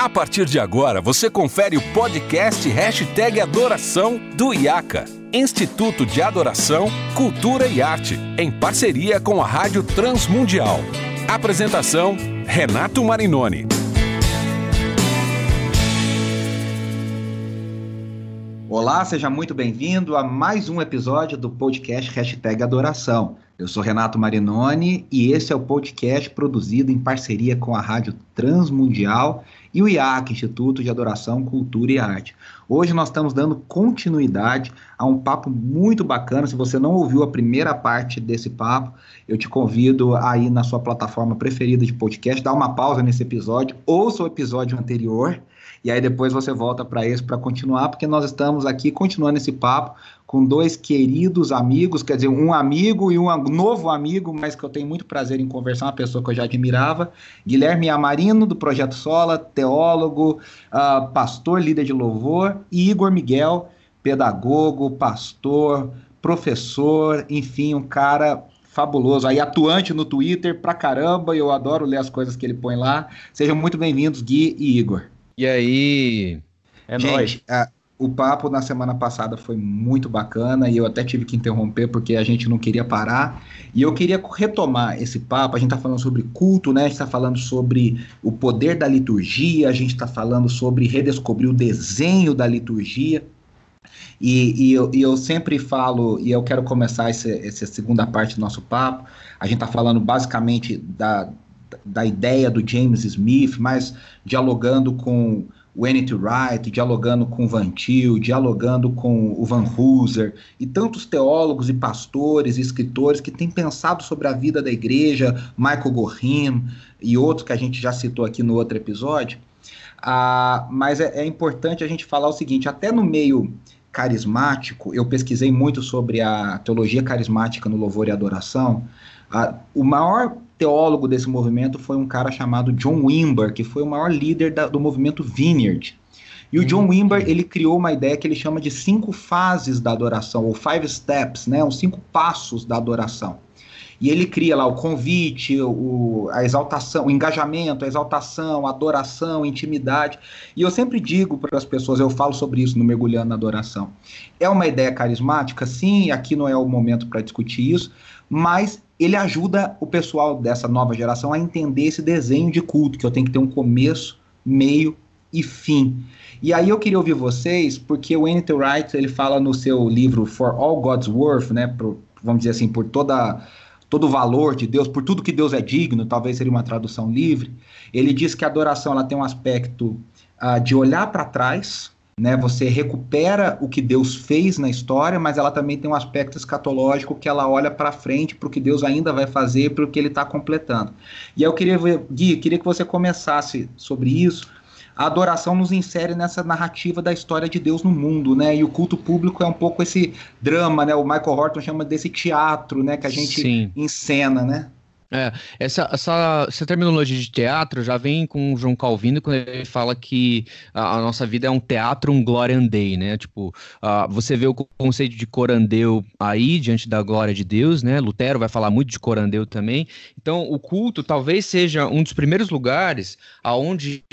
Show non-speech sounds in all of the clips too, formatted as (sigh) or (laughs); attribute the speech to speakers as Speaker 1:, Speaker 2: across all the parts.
Speaker 1: A partir de agora, você confere o podcast Hashtag Adoração do IACA, Instituto de Adoração, Cultura e Arte, em parceria com a Rádio Transmundial. Apresentação, Renato Marinoni.
Speaker 2: Olá, seja muito bem-vindo a mais um episódio do podcast Hashtag Adoração. Eu sou Renato Marinoni e esse é o podcast produzido em parceria com a Rádio Transmundial e o IAC, Instituto de Adoração, Cultura e Arte. Hoje nós estamos dando continuidade a um papo muito bacana. Se você não ouviu a primeira parte desse papo, eu te convido aí na sua plataforma preferida de podcast, dá uma pausa nesse episódio, ouça o episódio anterior e aí depois você volta para esse para continuar, porque nós estamos aqui continuando esse papo com dois queridos amigos, quer dizer, um amigo e um novo amigo, mas que eu tenho muito prazer em conversar, uma pessoa que eu já admirava, Guilherme Amarino, do Projeto Sola, teólogo, uh, pastor, líder de louvor, e Igor Miguel, pedagogo, pastor, professor, enfim, um cara fabuloso, aí atuante no Twitter pra caramba, eu adoro ler as coisas que ele põe lá. Sejam muito bem-vindos, Gui e Igor.
Speaker 3: E aí?
Speaker 2: É Gente, nóis. O papo na semana passada foi muito bacana e eu até tive que interromper porque a gente não queria parar. E eu queria retomar esse papo. A gente está falando sobre culto, né? A gente está falando sobre o poder da liturgia, a gente está falando sobre redescobrir o desenho da liturgia. E, e, eu, e, eu, sempre falo, e eu quero começar essa segunda parte do nosso papo. A gente está falando basicamente da, da ideia do James Smith, mas dialogando com o N.T. Wright, dialogando com Van Til, dialogando com o Van Hooser e tantos teólogos e pastores e escritores que têm pensado sobre a vida da igreja, Michael Gorin e outros que a gente já citou aqui no outro episódio. Ah, mas é, é importante a gente falar o seguinte: até no meio carismático, eu pesquisei muito sobre a teologia carismática no louvor e adoração. Ah, o maior teólogo desse movimento foi um cara chamado John Wimber, que foi o maior líder da, do movimento Vineyard. E o John Wimber, ele criou uma ideia que ele chama de cinco fases da adoração, ou five steps, né, os cinco passos da adoração. E ele cria lá o convite, o, a exaltação, o engajamento, a exaltação, a adoração, a intimidade. E eu sempre digo para as pessoas, eu falo sobre isso no Mergulhando na Adoração. É uma ideia carismática? Sim, aqui não é o momento para discutir isso, mas ele ajuda o pessoal dessa nova geração a entender esse desenho de culto, que eu tenho que ter um começo, meio e fim. E aí eu queria ouvir vocês, porque o N.T. Wright, ele fala no seu livro For All God's Worth, né, por, vamos dizer assim, por toda todo o valor de Deus, por tudo que Deus é digno, talvez seria uma tradução livre. Ele diz que a adoração ela tem um aspecto uh, de olhar para trás, né? Você recupera o que Deus fez na história, mas ela também tem um aspecto escatológico que ela olha para frente para o que Deus ainda vai fazer, para o que Ele está completando. E eu queria ver, Gui, queria que você começasse sobre isso. A adoração nos insere nessa narrativa da história de Deus no mundo, né? E o culto público é um pouco esse drama, né? O Michael Horton chama desse teatro, né? Que a gente Sim. encena, né?
Speaker 3: É, essa, essa, essa terminologia de teatro já vem com o João Calvino quando ele fala que a, a nossa vida é um teatro, um glória Dei, né? Tipo, uh, você vê o conceito de corandeu aí, diante da glória de Deus, né? Lutero vai falar muito de corandeu também. Então, o culto talvez seja um dos primeiros lugares aonde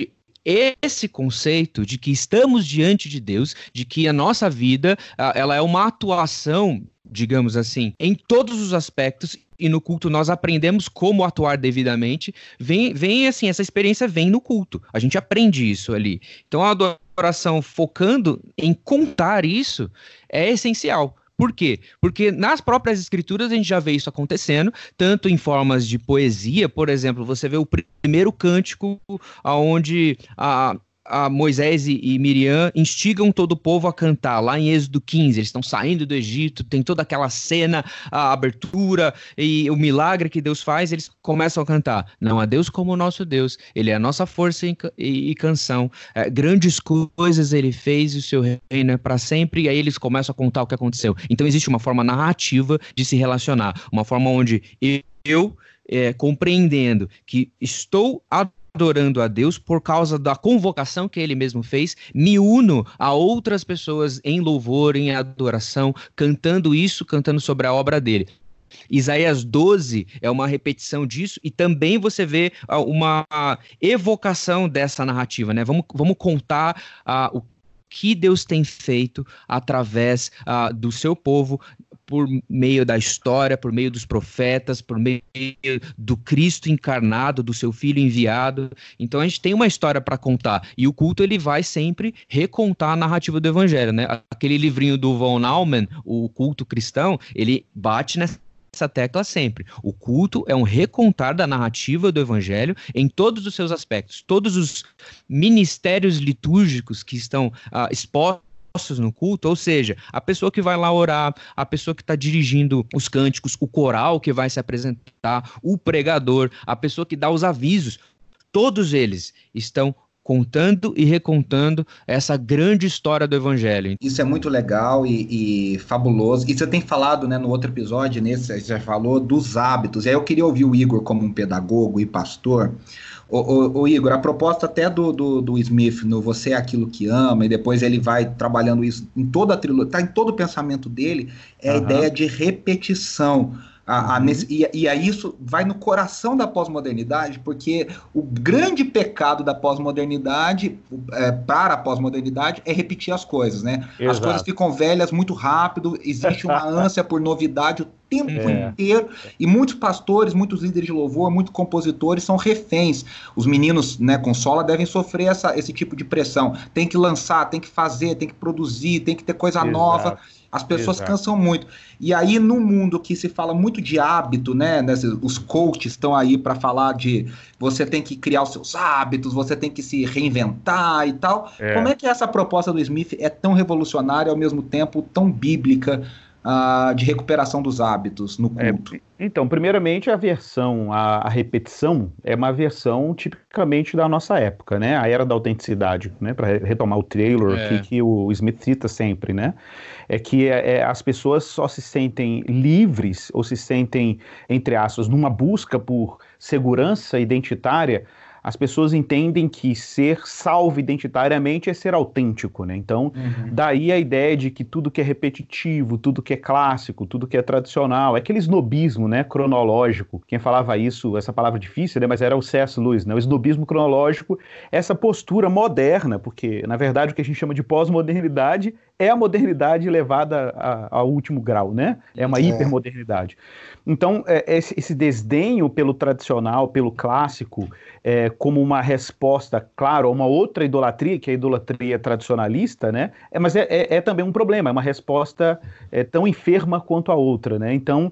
Speaker 3: esse conceito de que estamos diante de Deus, de que a nossa vida, ela é uma atuação digamos assim, em todos os aspectos e no culto nós aprendemos como atuar devidamente, vem, vem assim, essa experiência vem no culto. A gente aprende isso ali. Então a adoração focando em contar isso é essencial. Por quê? Porque nas próprias escrituras a gente já vê isso acontecendo, tanto em formas de poesia, por exemplo, você vê o primeiro cântico aonde a, a Moisés e, Miriam instigam todo o povo a cantar. Lá em Êxodo 15, eles estão saindo do Egito, tem toda aquela cena, a abertura e o milagre que Deus faz, eles começam a cantar. Não há Deus como o nosso Deus, Ele é a nossa força e, canção. É, grandes coisas Ele fez e o seu reino é para sempre, e aí eles começam a contar o que aconteceu. Então existe uma forma narrativa de se relacionar, uma forma onde eu, é, compreendendo que estou adorando a Deus por causa da convocação que ele mesmo fez, me uno a outras pessoas em louvor, em adoração, cantando isso, cantando sobre a obra dele. Isaías 12 é uma repetição disso e também você vê uh, uma evocação dessa narrativa, né? Vamos, vamos contar uh, o que Deus tem feito através uh, do seu povo por meio da história, por meio dos profetas, por meio do Cristo encarnado, do seu filho enviado. Então a gente tem uma história para contar e o culto ele vai sempre recontar a narrativa do evangelho, né? Aquele livrinho do Von Naumann, o culto cristão, ele bate nessa essa tecla sempre. O culto é um recontar da narrativa do evangelho em todos os seus aspectos. Todos os ministérios litúrgicos que estão uh, expostos no culto, ou seja, a pessoa que vai lá orar, a pessoa que está dirigindo os cânticos, o coral que vai se apresentar, o pregador, a pessoa que dá os avisos, todos eles estão contando e recontando essa grande história do Evangelho.
Speaker 2: Isso é muito legal e, e, fabuloso. E você tem falado, né, no outro episódio, nesse, você falou dos hábitos. E aí eu queria ouvir o Igor como um pedagogo e pastor. O, o, o Igor, a proposta até do, do, do, Smith no Você é Aquilo que Ama, e depois ele vai trabalhando isso em toda a trilogia, tá em todo o pensamento dele, é uhum. a ideia de repetição. A, a, uhum. e, e aí isso vai no coração da pós-modernidade, porque o grande pecado da pós-modernidade, é, para a pós-modernidade, é repetir as coisas, né? Exato. As coisas ficam velhas muito rápido, existe uma (laughs) ânsia por novidade o tempo é. inteiro, e muitos pastores, muitos líderes de louvor, muitos compositores são reféns. Os meninos, né, com sola devem sofrer essa, esse tipo de pressão. Tem que lançar, tem que fazer, tem que produzir, tem que ter coisa Exato. nova. As pessoas Exato. cansam muito. E aí, no mundo que se fala muito de hábito, né? Os coaches estão aí para falar de você tem que criar os seus hábitos, você tem que se reinventar e tal. É. Como é que essa proposta do Smith é tão revolucionária ao mesmo tempo tão bíblica? Uh, de recuperação dos hábitos no é, culto? É,
Speaker 4: então, primeiramente, a versão, a, a, repetição é uma versão tipicamente da nossa época, né? A era da autenticidade, né? Para retomar o trailer é. que, que o Smith cita sempre, né? é que é, é, as pessoas só se sentem livres ou se sentem, entre aspas, numa busca por segurança identitária as pessoas entendem que ser salvo identitariamente é ser autêntico, né? Então, uhum. daí a ideia de que tudo que é repetitivo, tudo que é clássico, tudo que é tradicional, é aquele snobismo, né, cronológico. Quem falava isso, essa palavra difícil, né, mas era o C.S. Lewis, né? O snobismo cronológico, essa postura moderna, porque na verdade o que a gente chama de pós-modernidade é a modernidade levada a, ao último grau, né? É uma é. hipermodernidade. Então, é, esse, esse, desdenho pelo tradicional, pelo clássico, é, como uma resposta, claro, a uma outra idolatria, que é a idolatria tradicionalista, né? É, mas é, é, é também um problema, é uma resposta é, tão enferma quanto a outra, né? Então,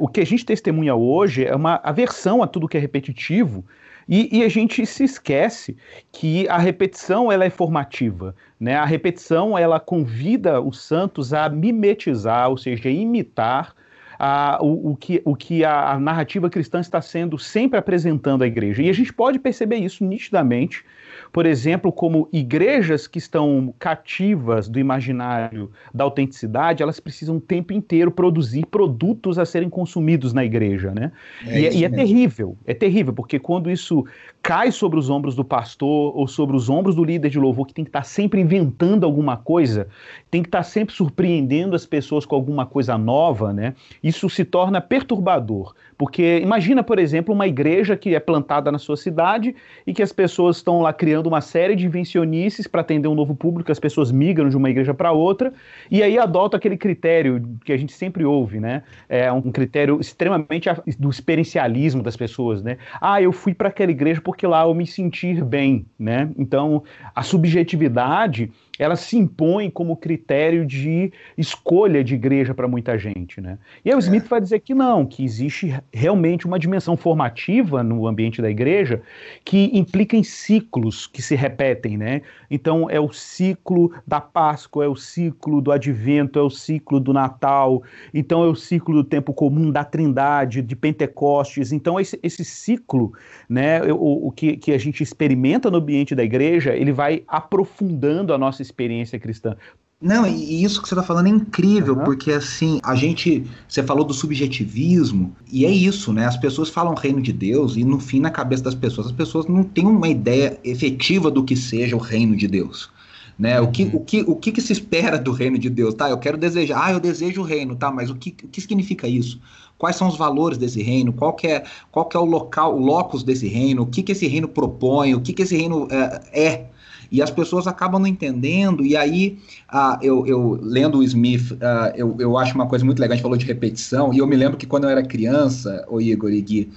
Speaker 4: o que a gente testemunha hoje é uma aversão a tudo que é repetitivo, e, e, a gente se esquece que a repetição ela é formativa, né? A repetição ela convida os santos a mimetizar, ou seja, imitar a, o, o, que, o que a, a narrativa cristã está sendo sempre apresentando à igreja. E a gente pode perceber isso nitidamente por exemplo, como igrejas que estão cativas do imaginário da autenticidade, elas precisam o tempo inteiro produzir produtos a serem consumidos na igreja, né? É e, é, e é terrível, é terrível, porque quando isso cai sobre os ombros do pastor ou sobre os ombros do líder de louvor, que tem que estar sempre inventando alguma coisa, tem que estar sempre surpreendendo as pessoas com alguma coisa nova, né? Isso se torna perturbador. Porque imagina, por exemplo, uma igreja que é plantada na sua cidade e que as pessoas estão lá criando uma série de invencionices para atender um novo público, as pessoas migram de uma igreja para outra, e aí adota aquele critério que a gente sempre ouve, né? É um critério extremamente do experiencialismo das pessoas, né? Ah, eu fui para aquela igreja porque lá eu me sentir bem, né? Então, a subjetividade ela se impõe como critério de escolha de igreja para muita gente, né? E aí o Smith é. vai dizer que não, que existe realmente uma dimensão formativa no ambiente da igreja que implica em ciclos que se repetem, né? Então é o ciclo da Páscoa, é o ciclo do Advento, é o ciclo do Natal, então é o ciclo do tempo comum da Trindade, de Pentecostes. Então esse, esse ciclo, né, o, o que, que a gente experimenta no ambiente da igreja, ele vai aprofundando a nossa experiência cristã.
Speaker 2: Não, e isso que você está falando é incrível, uhum. porque assim, a gente. Você falou do subjetivismo, e é isso, né? As pessoas falam reino de Deus, e no fim, na cabeça das pessoas, as pessoas não têm uma ideia efetiva do que seja o reino de Deus. Né? Uhum. O, que, o, que, o que, que se espera do reino de Deus? Tá, eu quero desejar, ah, eu desejo o reino, tá, mas o que, o que significa isso? quais são os valores desse reino, qual que é, qual que é o local, o locus desse reino, o que, que esse reino propõe, o que, que esse reino é, é e as pessoas acabam não entendendo, e aí ah, eu, eu, lendo o Smith, ah, eu, eu acho uma coisa muito legal, a gente falou de repetição, e eu me lembro que quando eu era criança, o Igor e Gui,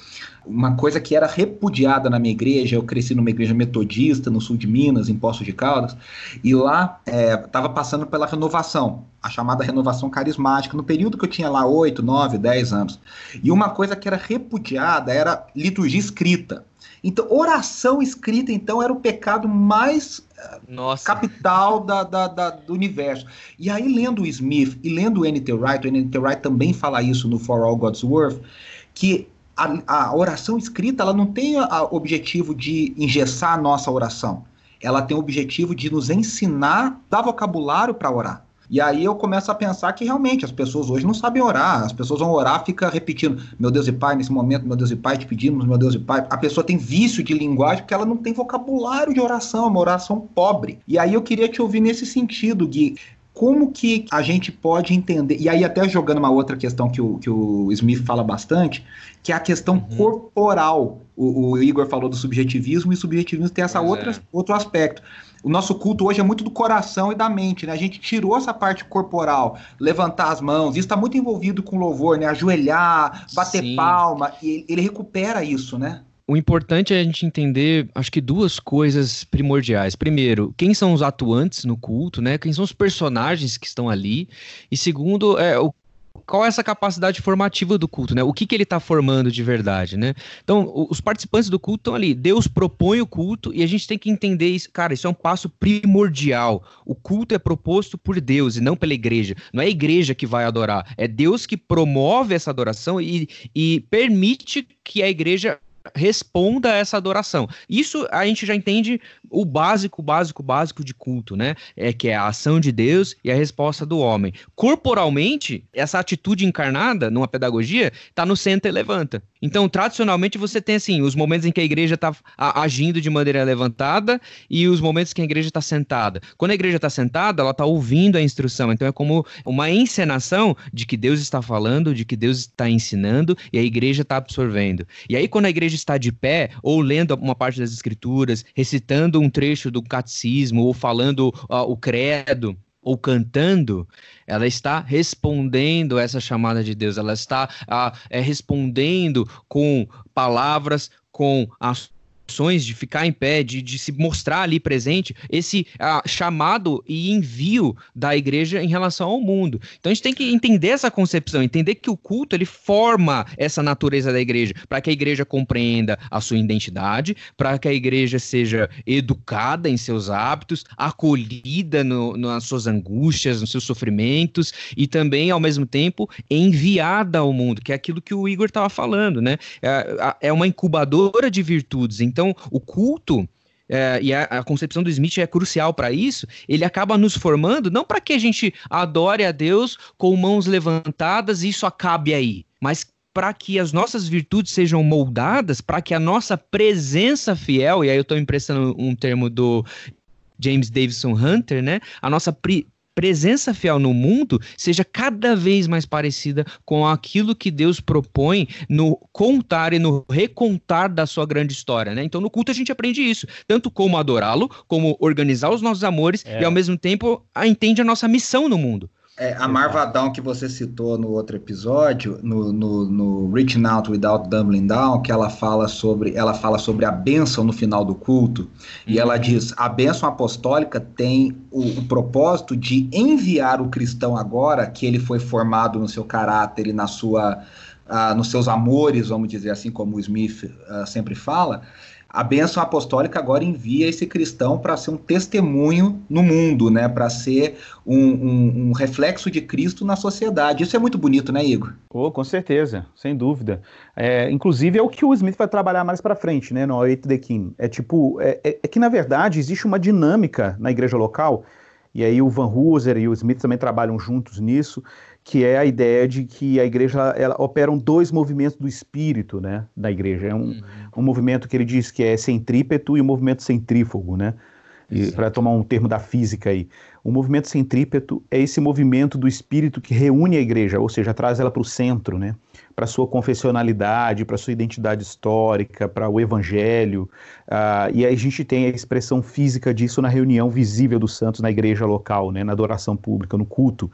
Speaker 2: uma coisa que era repudiada na minha igreja, eu cresci numa igreja metodista no sul de Minas, em Poços de Caldas, e lá estava é, passando pela renovação, a chamada renovação carismática, no período que eu tinha lá 8, 9, 10 anos. E uma coisa que era repudiada era liturgia escrita. Então, oração escrita, então, era o pecado mais eh, Nossa. capital da, da, da, do universo. E aí, lendo o Smith e lendo o N.T. Wright, o N.T. Wright também fala isso no For All God's Worth, que a, a oração escrita ela não tem o objetivo de engessar a nossa oração. Ela tem o objetivo de nos ensinar, dar vocabulário para orar. E aí eu começo a pensar que realmente as pessoas hoje não sabem orar. As pessoas vão orar, fica repetindo, meu Deus e Pai, nesse momento, meu Deus e Pai, te pedimos, meu Deus e Pai. A pessoa tem vício de linguagem porque ela não tem vocabulário de oração, é uma oração pobre. E aí eu queria te ouvir nesse sentido, Gui como que a gente pode entender, e aí até jogando uma outra questão que o, que o Smith fala bastante, que é a questão uhum. corporal. O, o, Igor falou do subjetivismo, e o subjetivismo tem essa outra, é. outro aspecto o nosso culto hoje é muito do coração e da mente, né? A gente tirou essa parte corporal, levantar as mãos, isso está muito envolvido com louvor, né? Ajoelhar, bater Sim. palma, e ele recupera isso, né?
Speaker 3: O importante é a gente entender, acho que duas coisas primordiais. Primeiro, quem são os atuantes no culto, né? Quem são os personagens que estão ali? E segundo, é, o qual é essa capacidade formativa do culto, né? O que, que ele está formando de verdade, né? Então, os participantes do culto estão ali. Deus propõe o culto e a gente tem que entender isso. Cara, isso é um passo primordial. O culto é proposto por Deus e não pela igreja. Não é a igreja que vai adorar, é Deus que promove essa adoração e, e permite que a igreja responda a essa adoração. Isso a gente já entende o básico, básico, básico de culto, né? É que é a ação de Deus e a resposta do homem. Corporalmente, essa atitude encarnada numa pedagogia está no senta e levanta. Então, tradicionalmente, você tem assim, os momentos em que a igreja está agindo de maneira levantada e os momentos que a igreja está sentada. Quando a igreja está sentada, ela está ouvindo a instrução. Então, é como uma encenação de que Deus está falando, de que Deus está ensinando e a igreja está absorvendo. E aí, quando a igreja está de pé, ou lendo uma parte das escrituras, recitando um trecho do catecismo, ou falando uh, o credo, ou cantando, ela está respondendo essa chamada de Deus, ela está uh, é, respondendo com palavras, com ações de ficar em pé, de, de se mostrar ali presente, esse uh, chamado e envio da igreja em relação ao mundo. Então a gente tem que entender essa concepção, entender que o culto ele forma essa natureza da igreja, para que a igreja compreenda a sua identidade, para que a igreja seja educada em seus hábitos, acolhida no, nas suas angústias, nos seus sofrimentos e também, ao mesmo tempo, enviada ao mundo, que é aquilo que o Igor estava falando, né? É, é uma incubadora de virtudes. Então, então, o culto é, e a, a, concepção do Smith é crucial para isso, ele acaba nos formando não para que a gente adore a Deus com mãos levantadas e isso acabe aí, mas para que as nossas virtudes sejam moldadas, para que a nossa presença fiel, e aí eu estou emprestando um termo do James Davison Hunter, né? A nossa presença fiel no mundo seja cada vez mais parecida com aquilo que Deus propõe no contar e no recontar da sua grande história, né? Então no culto a gente aprende isso, tanto como adorá-lo, como organizar os nossos amores é. e ao mesmo tempo entende a nossa missão no mundo.
Speaker 2: É, a Marva Down que você citou no outro episódio, no, no, no, Reaching Out Without Dumbling Down, que ela fala sobre, ela fala sobre a bênção no final do culto, uhum. e ela uhum. diz: a bênção apostólica tem o, o, propósito de enviar o cristão agora, que ele foi formado no seu caráter e na sua, uh, nos seus amores, vamos dizer assim, como o Smith uh, sempre fala, a bênção apostólica agora envia esse cristão para ser um testemunho no mundo, né? Para ser um, um, um, reflexo de Cristo na sociedade. Isso é muito bonito, né, Igor?
Speaker 4: Oh, com certeza, sem dúvida. É, inclusive é o que o Smith vai trabalhar mais para frente, né? No Eight the King. É tipo, é, é, é, que na verdade existe uma dinâmica na igreja local. E aí o Van Hooser e o Smith também trabalham juntos nisso que é a ideia de que a igreja ela operam dois movimentos do espírito, né, da igreja. É um, uhum. um movimento que ele diz que é centrípeto e um movimento centrífugo, né? Para tomar um termo da física aí. O movimento centrípeto é esse movimento do espírito que reúne a igreja, ou seja, traz ela para o centro, né? para sua confessionalidade, para sua identidade histórica, para o evangelho. Uh, e aí a gente tem a expressão física disso na reunião visível dos santos na igreja local, né, na adoração pública, no culto.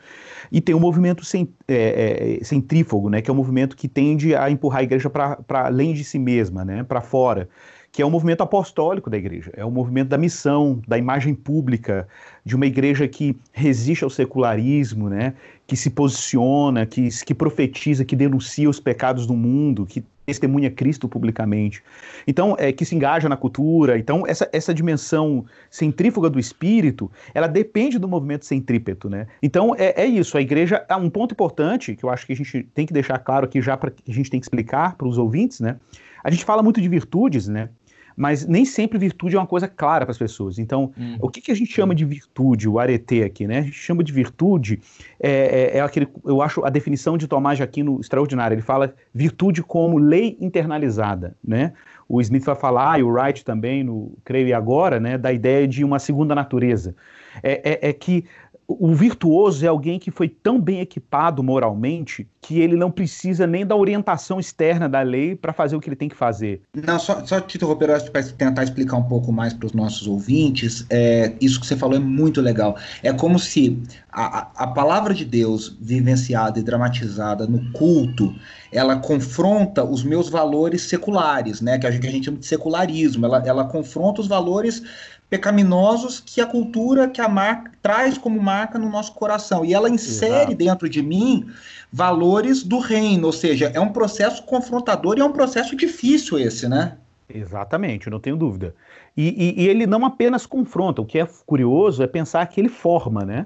Speaker 4: E tem o movimento cent, é, é, centrífugo, né, que é um movimento que tende a empurrar a igreja para além de si mesma, né, para fora que é o movimento apostólico da igreja, é o movimento da missão, da imagem pública, de uma igreja que resiste ao secularismo, né, que se posiciona, que, que profetiza, que denuncia os pecados do mundo, que testemunha Cristo publicamente. Então, é, que se engaja na cultura. Então, essa, essa dimensão centrífuga do espírito, ela depende do movimento centrípeto, né? Então, é, é isso. A igreja, é um ponto importante, que eu acho que a gente tem que deixar claro aqui já para a gente tem que explicar para os ouvintes, né? A gente fala muito de virtudes, né? Mas nem sempre virtude é uma coisa clara para as pessoas. Então, hum. o que, que, a gente chama de virtude, o arete aqui, né? A gente chama de virtude, é, é, é, aquele, eu acho a definição de Tomás de Aquino extraordinária. Ele fala virtude como lei internalizada, né? O Smith vai falar, e o Wright também, no Creio e Agora, né, da ideia de uma segunda natureza. é, é, é que o virtuoso é alguém que foi tão bem equipado moralmente que ele não precisa nem da orientação externa da lei para fazer o que ele tem que fazer.
Speaker 2: Não, só, só te interromper, para tentar explicar um pouco mais para os nossos ouvintes, é, isso que você falou é muito legal. É como se a, a palavra de Deus vivenciada e dramatizada no culto, ela confronta os meus valores seculares, né, que a gente, que a gente chama de secularismo, ela, ela confronta os valores pecaminosos que a cultura, que a marca traz como marca no nosso coração. E ela insere Exato. dentro de mim valores do reino, ou seja, é um processo confrontador e é um processo difícil esse, né?
Speaker 4: Exatamente, não tenho dúvida. E, e, e ele não apenas confronta, o que é curioso é pensar que ele forma, né?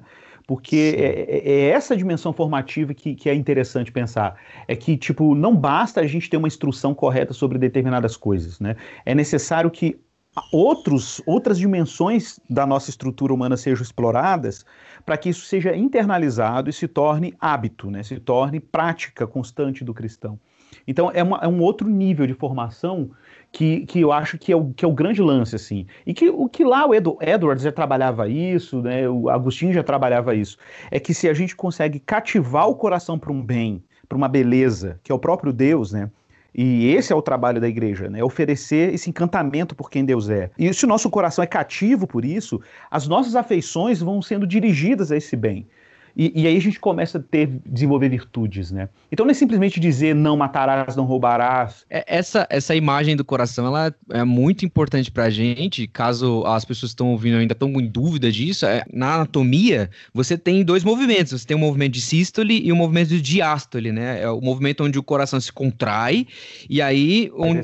Speaker 4: porque é, é, é, essa dimensão formativa que, que, é interessante pensar. É que, tipo, não basta a gente ter uma instrução correta sobre determinadas coisas, né? É necessário que outros, outras dimensões da nossa estrutura humana sejam exploradas para que isso seja internalizado e se torne hábito, né? se torne prática constante do cristão. Então é, uma, é um outro nível de formação que, que eu acho que é, o, que é o grande lance, assim. E que o que lá o Edwards já trabalhava isso, né? o Agostinho já trabalhava isso. É que se a gente consegue cativar o coração para um bem, para uma beleza, que é o próprio Deus, né? E esse é o trabalho da igreja, né? Oferecer esse encantamento por quem Deus é. E se o nosso coração é cativo por isso, as nossas afeições vão sendo dirigidas a esse bem. E, e, aí a gente começa a ter, desenvolver virtudes, né? Então não é simplesmente dizer não matarás, não roubarás.
Speaker 3: É, essa, essa imagem do coração, ela é muito importante pra gente, caso as pessoas estão ouvindo ainda estão em dúvida disso, é, na anatomia você tem dois movimentos, você tem um movimento de sístole e um movimento de diástole, né? É o movimento onde o coração se contrai e aí onde,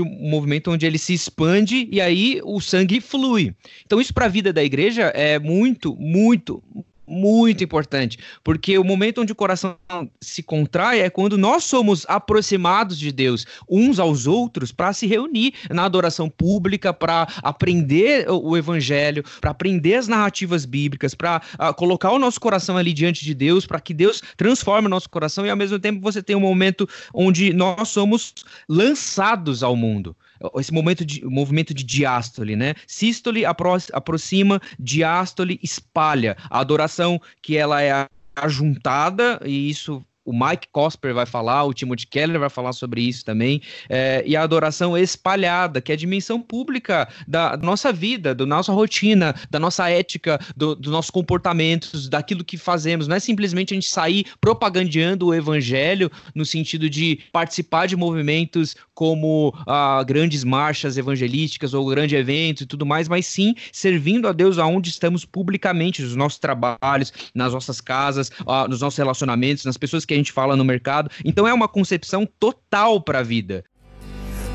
Speaker 3: o movimento onde ele se expande e aí o sangue flui. Então isso para a vida da igreja é muito, muito, muito importante, porque o momento onde o coração se contrai é quando nós somos aproximados de Deus uns aos outros para se reunir na adoração pública, para aprender o evangelho, para aprender as narrativas bíblicas, para ah, colocar o nosso coração ali diante de Deus, para que Deus transforme o nosso coração e ao mesmo tempo você tem um momento onde nós somos lançados ao mundo esse momento de movimento de diástole, né? Sístole apro aproxima, diástole espalha. A adoração que ela é ajuntada e isso o Mike Cosper vai falar, o Timothy Keller vai falar sobre isso também, é, e a adoração espalhada, que é a dimensão pública da nossa vida, da nossa rotina, da nossa ética, do, dos nossos comportamentos, daquilo que fazemos. Não é simplesmente a gente sair propagandeando o evangelho no sentido de participar de movimentos como ah, grandes marchas evangelísticas ou grande evento e tudo mais, mas sim servindo a Deus aonde estamos publicamente, nos nossos trabalhos, nas nossas casas, ah, nos nossos relacionamentos, nas pessoas que a gente fala no mercado. Então é uma concepção total para a vida.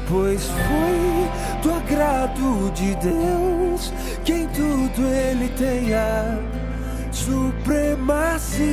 Speaker 3: Pois foi do agrado de Deus que em tudo ele tenha supremacia.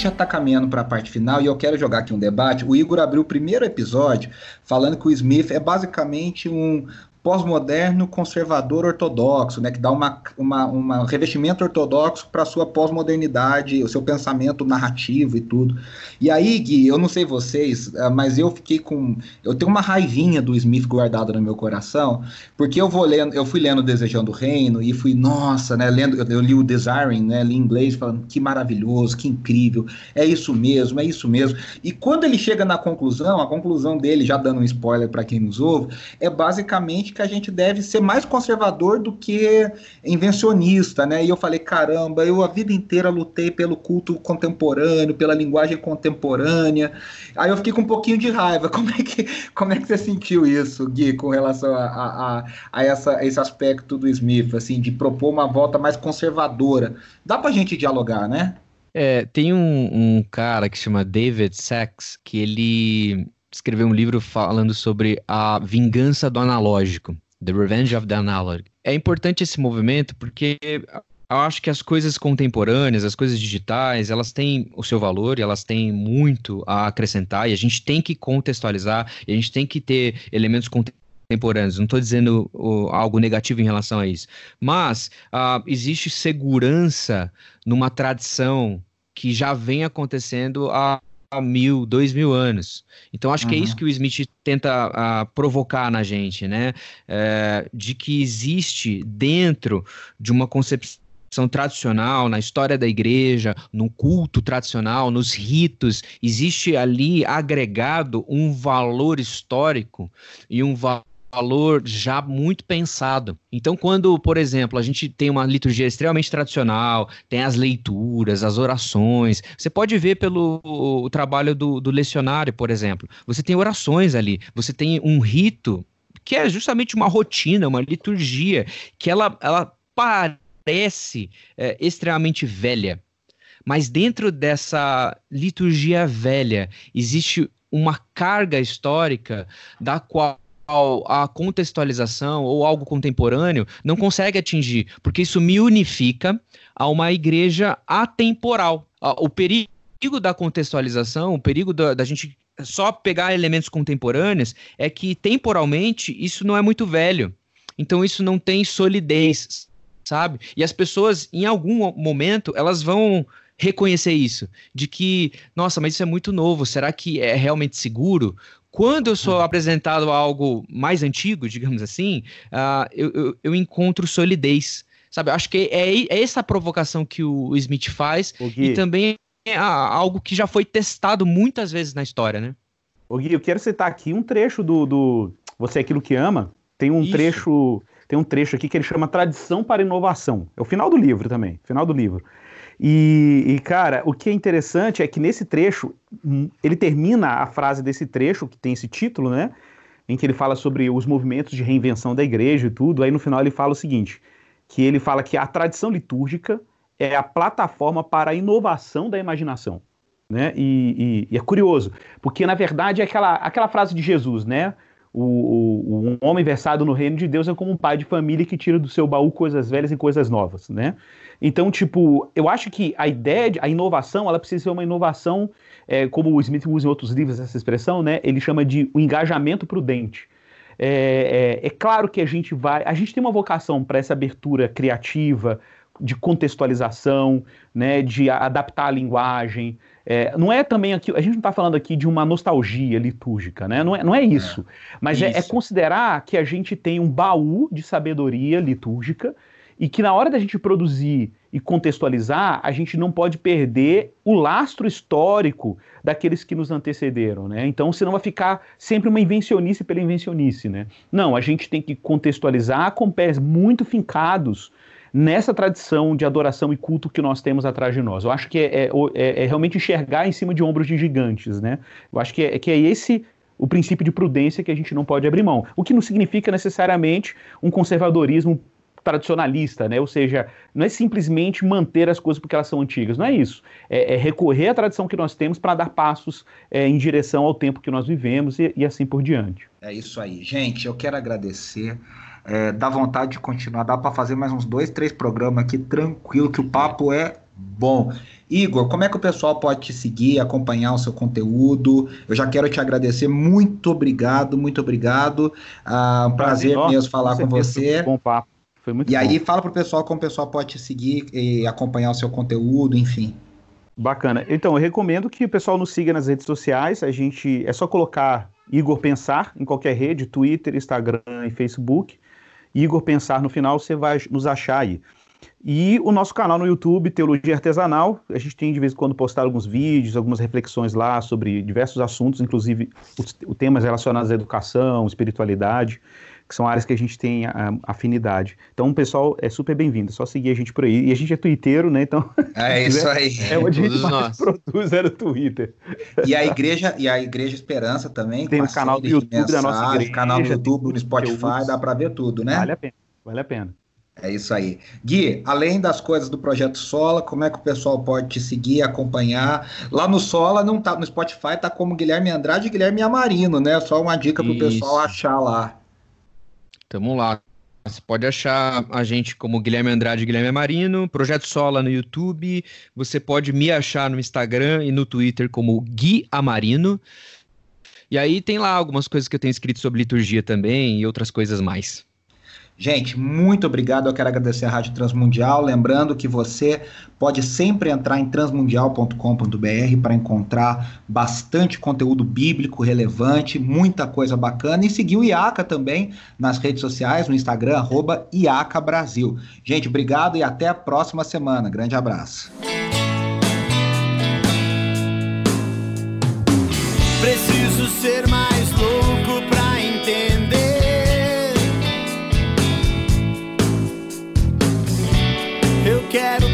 Speaker 2: já está caminhando para a parte final e eu quero jogar aqui um debate. O Igor abriu o primeiro episódio falando que o Smith é basicamente um pós-moderno conservador ortodoxo, né, que dá uma, uma, uma revestimento ortodoxo para a sua pós-modernidade, o seu pensamento narrativo e tudo. E aí, Gui, eu não sei vocês, eh, mas eu fiquei com. Eu tenho uma raivinha do Smith guardada no meu coração, porque eu vou lendo, eu fui lendo Desejando o Reino e fui, nossa, né, lendo, eu, eu li o Desiring, né, li em inglês, falando que maravilhoso, que incrível, é isso mesmo, é isso mesmo. E quando ele chega na conclusão, a conclusão dele, já dando um spoiler para quem nos ouve, é basicamente que a gente deve ser mais conservador do que invencionista, né? E eu falei, caramba, eu a vida inteira lutei pelo culto contemporâneo, pela linguagem contemporânea. Aí eu fiquei com um pouquinho de raiva. (laughs) Como é que, como é que você sentiu isso, Gui, com relação a, a, a, essa, a esse aspecto do Smith, assim, de propor uma volta mais conservadora? Dá pra gente dialogar, né?
Speaker 3: É, tem um, um, cara que chama David Sachs que ele escreveu um livro falando sobre a vingança do analógico, The Revenge of the Analog. É importante esse movimento porque eu acho que as coisas contemporâneas, as coisas digitais, elas têm o seu valor e elas têm muito a acrescentar e a gente tem que contextualizar e a gente tem que ter elementos contemporâneos. Não estou dizendo algo negativo em relação a isso, mas uh, existe segurança numa tradição que já vem acontecendo há mil, dois mil anos. Então acho uhum. que é isso uhum. que o Smith tenta uh, provocar na gente, né? É, de que existe dentro de uma concepção tradicional, na história da igreja, no culto tradicional, nos ritos, existe ali agregado um valor histórico e um valor valor já muito pensado. Então, quando, por exemplo, a gente tem uma liturgia extremamente tradicional, tem as leituras, as orações, você pode ver pelo o trabalho do, do lecionário, por exemplo. Você tem orações ali, você tem um rito que é justamente uma rotina, uma liturgia, que ela, ela parece é, extremamente velha. Mas dentro dessa liturgia velha existe uma carga histórica da qual a contextualização ou algo contemporâneo não consegue atingir, porque isso me unifica a uma igreja atemporal. O perigo da contextualização, o perigo da, da gente só pegar elementos contemporâneos é que temporalmente isso não é muito velho. Então isso não tem solidez, sabe? E as pessoas, em algum momento, elas vão reconhecer isso, de que, nossa, mas isso é muito novo, será que é realmente seguro? Quando eu sou uhum. apresentado a algo mais antigo, digamos assim, uh, eu, eu, eu, encontro solidez. Sabe, acho que é, é essa provocação que o Smith faz e também é algo que já foi testado muitas vezes na história, né?
Speaker 4: Ô Gui, eu quero citar aqui um trecho do, do Você é Aquilo que Ama. Tem um Isso. trecho tem um trecho aqui que ele chama Tradição para Inovação. É o final do livro também, final do livro. E, e, cara, o que é interessante é que nesse trecho, hum, ele termina a frase desse trecho, que tem esse título, né? Em que ele fala sobre os movimentos de reinvenção da igreja e tudo. Aí no final ele fala o seguinte: que ele fala que a tradição litúrgica é a plataforma para a inovação da imaginação. Né? E, e, e é curioso, porque na verdade é aquela, aquela frase de Jesus, né? O, o, um homem versado no reino de Deus é como um pai de família que tira do seu baú coisas velhas e coisas novas, né? Então, tipo, eu acho que a ideia, de, a inovação, ela precisa ser uma inovação, é, como o Smith usa em outros livros essa expressão, né? Ele chama de um engajamento prudente. É, é, é claro que a gente vai, a gente tem uma vocação para essa abertura criativa, de contextualização, né, de adaptar a linguagem. É, não é também aqui, a gente não está falando aqui de uma nostalgia litúrgica, né? Não é, não é isso. É, mas é, é, considerar que a gente tem um baú de sabedoria litúrgica e que na hora da gente produzir e contextualizar, a gente não pode perder o lastro histórico daqueles que nos antecederam, né? Então, senão vai ficar sempre uma invencionice pela invencionice, né? Não, a gente tem que contextualizar com pés muito fincados nessa tradição de adoração e culto que nós temos atrás de nós. Eu acho que é, é, é, é realmente enxergar em cima de ombros de gigantes, né? Eu acho que é, que é esse o princípio de prudência que a gente não pode abrir mão. O que não significa necessariamente um conservadorismo tradicionalista, né? Ou seja, não é simplesmente manter as coisas porque elas são antigas, não é isso. É, é recorrer à tradição que nós temos para dar passos é, em direção ao tempo que nós vivemos e, e, assim por diante.
Speaker 2: É isso aí, gente. Eu quero agradecer. É, dá vontade de continuar, dá para fazer mais uns dois, três programas aqui tranquilo, que o papo é Bom, Igor, como é que o pessoal pode te seguir, acompanhar o seu conteúdo? Eu já quero te agradecer. Muito obrigado, muito obrigado. Ah, um prazer, prazer mesmo falar com, com você.
Speaker 4: Bom papo. Foi muito
Speaker 2: e
Speaker 4: bom.
Speaker 2: aí, fala para o pessoal como o pessoal pode te seguir e acompanhar o seu conteúdo, enfim.
Speaker 4: Bacana. Então, eu recomendo que o pessoal nos siga nas redes sociais. A gente é só colocar Igor Pensar em qualquer rede, Twitter, Instagram e Facebook. Igor Pensar no final, você vai nos achar aí. E o nosso canal no YouTube, Teologia Artesanal, a gente tem de vez em quando postado alguns vídeos, algumas reflexões lá sobre diversos assuntos, inclusive os temas relacionados à educação, espiritualidade que são áreas que a gente tem a, afinidade. Então, o pessoal é super bem-vindo, é só seguir a gente por aí. E a gente é twitteiro, né? Então.
Speaker 2: É (laughs) isso aí.
Speaker 4: É onde a gente nós. produz é no Twitter.
Speaker 2: E a igreja, e a Igreja Esperança também.
Speaker 4: Tem o canal do YouTube da nossa igreja.
Speaker 2: canal no YouTube, no Spotify, dá para ver tudo, né?
Speaker 4: Vale a pena, vale a pena.
Speaker 2: É isso aí. Gui, além das coisas do Projeto Sola, como é que o pessoal pode te seguir, acompanhar? Lá no Sola, não tá, no Spotify tá como Guilherme Andrade e Guilherme Amarino, né? Só uma dica pro isso. pessoal achar lá.
Speaker 3: Tamo lá. Você pode achar a gente como Guilherme Andrade Guilherme Marino, Projeto Sola no YouTube. Você pode me achar no Instagram e no Twitter como Gui Amarino. E aí tem lá algumas coisas que eu tenho escrito sobre liturgia também e outras coisas mais.
Speaker 2: Gente, muito obrigado. Eu quero agradecer a Rádio Transmundial. Lembrando que você pode sempre entrar em transmundial.com.br para encontrar bastante conteúdo bíblico relevante, muita coisa bacana. E seguir o IACA também nas redes sociais, no Instagram, arroba IACA Brasil. Gente, obrigado e até a próxima semana. Grande abraço. Preciso ser mais louco quero.